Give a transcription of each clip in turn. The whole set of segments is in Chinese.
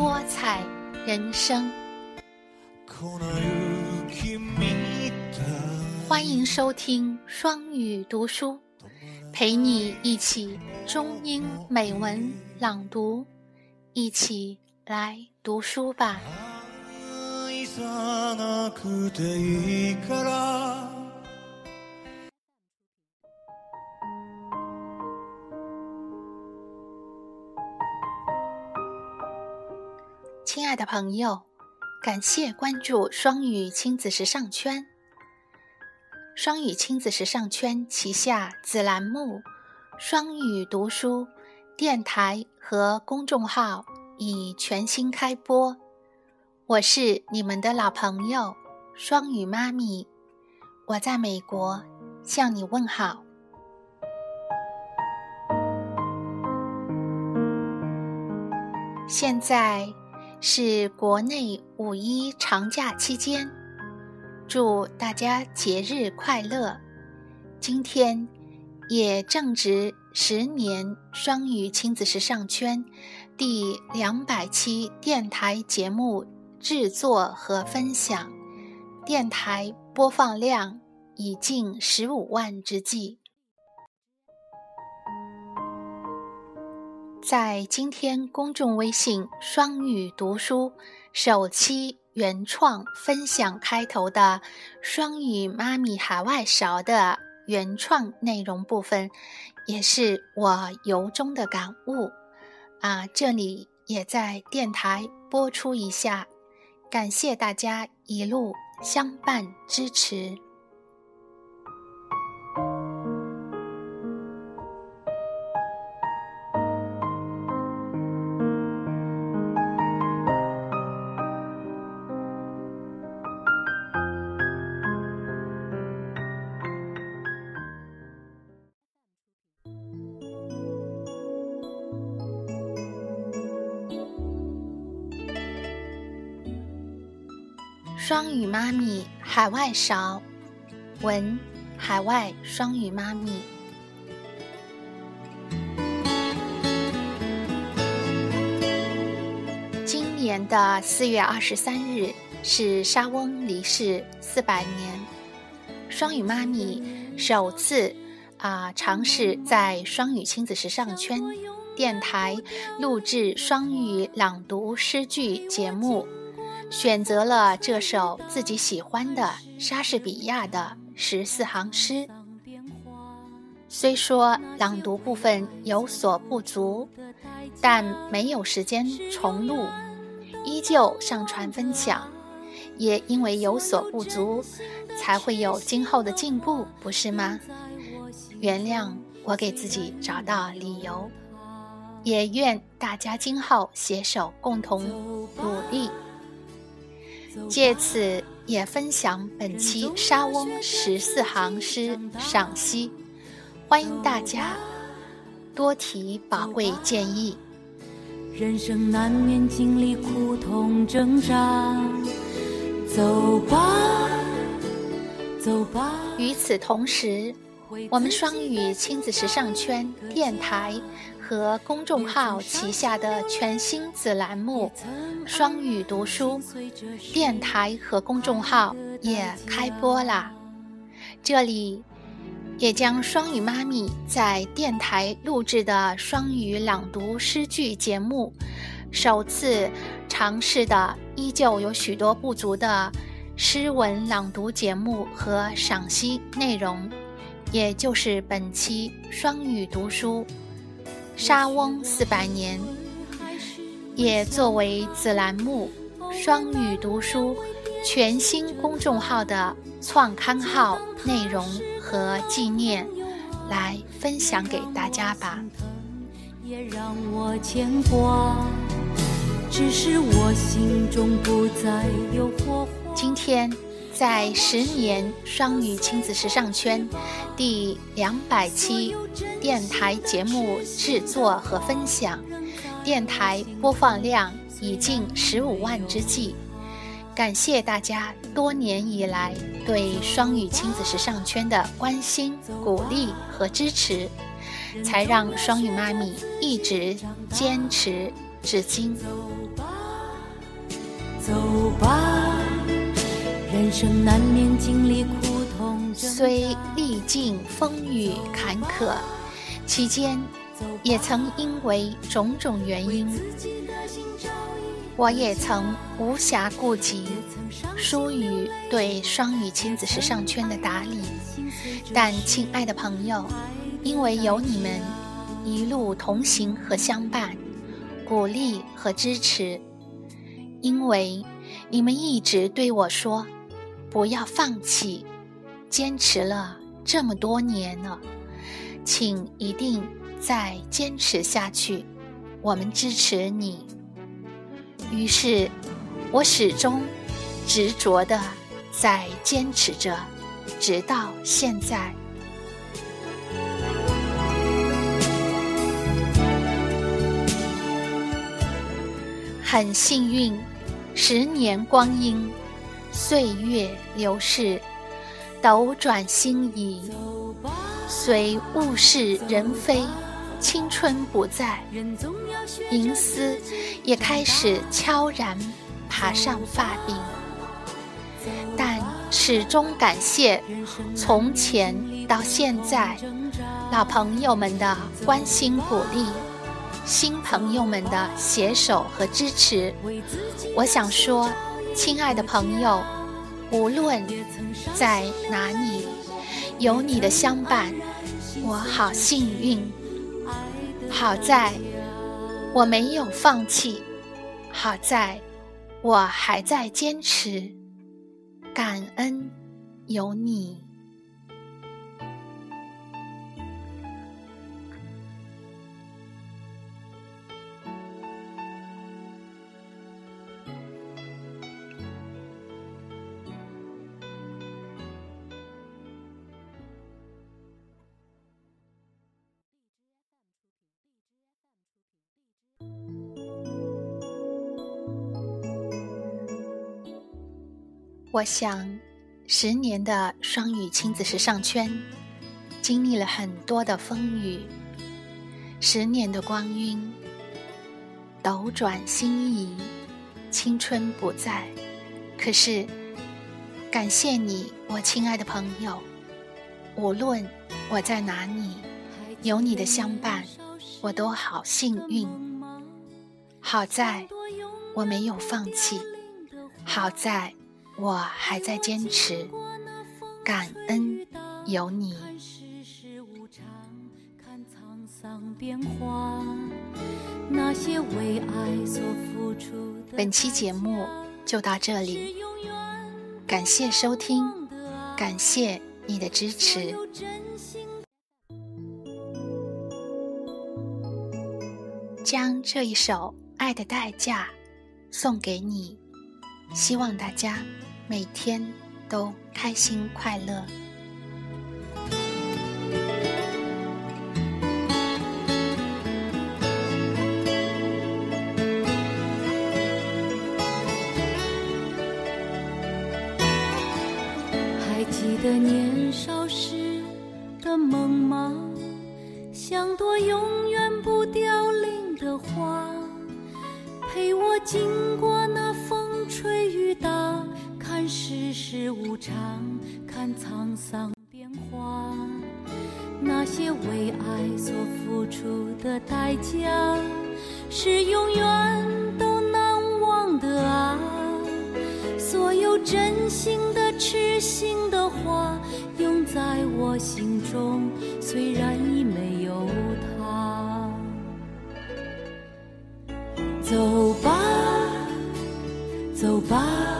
多彩人生。欢迎收听双语读书，陪你一起中英美文朗读，一起来读书吧。爱的朋友，感谢关注双语亲子时尚圈。双语亲子时尚圈旗下子栏目“双语读书”电台和公众号已全新开播。我是你们的老朋友双语妈咪，我在美国向你问好。现在。是国内五一长假期间，祝大家节日快乐！今天也正值十年双语亲子时尚圈第两百期电台节目制作和分享，电台播放量已近十五万之际。在今天公众微信“双语读书”首期原创分享开头的“双语妈咪海外勺”的原创内容部分，也是我由衷的感悟啊！这里也在电台播出一下，感谢大家一路相伴支持。双语妈咪海外勺，文海外双语妈咪。今年的四月二十三日是莎翁离世四百年，双语妈咪首次啊尝试在双语亲子时尚圈电台录制双语朗读诗句节目。选择了这首自己喜欢的莎士比亚的十四行诗，虽说朗读部分有所不足，但没有时间重录，依旧上传分享。也因为有所不足，才会有今后的进步，不是吗？原谅我给自己找到理由，也愿大家今后携手共同努力。借此也分享本期沙翁十四行诗赏析，欢迎大家多提宝贵建议。人生难免经历苦痛挣扎，走吧，走吧。与此同时，我们双语亲子时尚圈电台。和公众号旗下的全新子栏目“双语读书”电台和公众号也开播啦。这里也将双语妈咪在电台录制的双语朗读诗句节目，首次尝试的依旧有许多不足的诗文朗读节目和赏析内容，也就是本期双语读书。沙翁四百年，也作为子栏目“双语读书”全新公众号的创刊号内容和纪念，来分享给大家吧。也让我牵挂，只是我心中不再有火花。今天，在十年双语亲子时尚圈第两百期电台节目制作和分享，电台播放量已近十五万之际。感谢大家多年以来对双语亲子时尚圈的关心、鼓励和支持，才让双语妈咪一直坚持至今。走吧，走吧，生难免经历苦痛。虽历尽风雨坎坷，期间也曾因为种种原因。我也曾无暇顾及疏于对双语亲子时尚圈的打理，但亲爱的朋友，因为有你们一路同行和相伴，鼓励和支持，因为你们一直对我说不要放弃，坚持了这么多年了，请一定再坚持下去，我们支持你。于是，我始终执着的在坚持着，直到现在。很幸运，十年光阴，岁月流逝，斗转星移，随物是人非。青春不在，银丝也开始悄然爬上发鬓，但始终感谢从前到现在老朋友们的关心鼓励，新朋友们的携手和支持。我想说，亲爱的朋友，无论在哪里，有你的相伴，我好幸运。好在我没有放弃，好在我还在坚持，感恩有你。我想，十年的双语亲子时尚圈，经历了很多的风雨，十年的光阴，斗转星移，青春不在。可是，感谢你，我亲爱的朋友，无论我在哪里，有你的相伴，我都好幸运。好在我没有放弃，好在。我还在坚持，感恩有你。本期节目就到这里，感谢收听，感谢你的支持。将这一首《爱的代价》送给你，希望大家。每天都开心快乐。还记得年少时的梦吗？像朵永远不凋零的花，世无常，看沧桑变化，那些为爱所付出的代价，是永远都难忘的啊！所有真心的、痴心的话，永在我心中，虽然已没有他。走吧，走吧。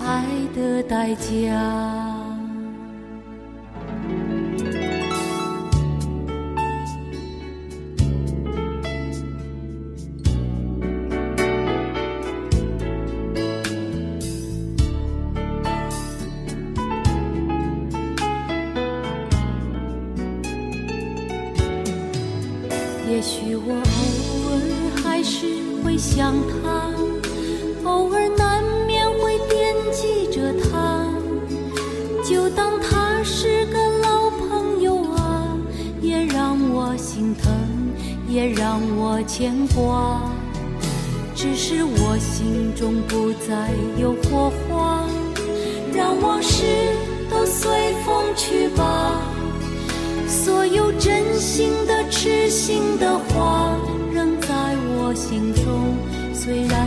爱的代价。也许我偶尔还是会想他，偶尔也让我牵挂。只是我心中不再有火花，让往事都随风去吧。所有真心的、痴心的话，仍在我心中，虽然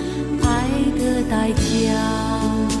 代价。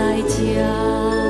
在家。